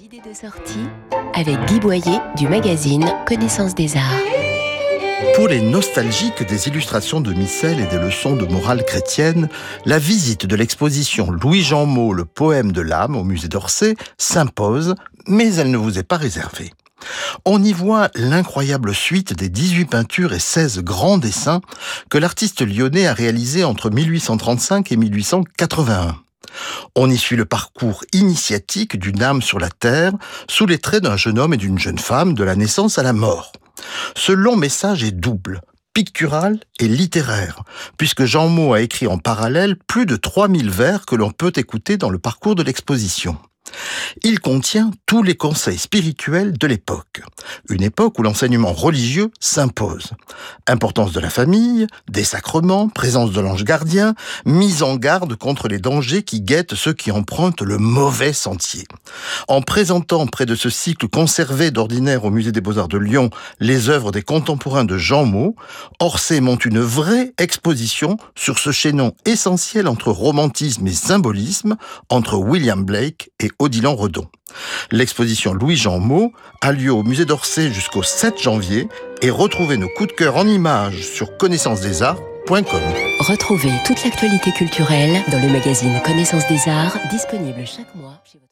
Idées de sortie avec Guy Boyer du magazine Connaissance des Arts. Pour les nostalgiques des illustrations de Missel et des leçons de morale chrétienne, la visite de l'exposition Louis-Jean Mault, le poème de l'âme au musée d'Orsay s'impose, mais elle ne vous est pas réservée. On y voit l'incroyable suite des 18 peintures et 16 grands dessins que l'artiste lyonnais a réalisés entre 1835 et 1881. On y suit le parcours initiatique d'une âme sur la terre sous les traits d'un jeune homme et d'une jeune femme de la naissance à la mort. Ce long message est double, pictural et littéraire, puisque Jean Maud a écrit en parallèle plus de 3000 vers que l'on peut écouter dans le parcours de l'exposition. Il contient tous les conseils spirituels de l'époque, une époque où l'enseignement religieux s'impose. Importance de la famille, des sacrements, présence de l'ange gardien, mise en garde contre les dangers qui guettent ceux qui empruntent le mauvais sentier. En présentant près de ce cycle conservé d'ordinaire au musée des beaux-arts de Lyon les œuvres des contemporains de Jean Maud, Orsay monte une vraie exposition sur ce chaînon essentiel entre romantisme et symbolisme, entre William Blake et Odilon Redon. L'exposition Louis-Jean Maud a lieu au musée d'Orsay jusqu'au 7 janvier et retrouvez nos coups de cœur en images sur connaissancesdesarts.com. Retrouvez toute l'actualité culturelle dans le magazine Connaissance des Arts, disponible chaque mois chez votre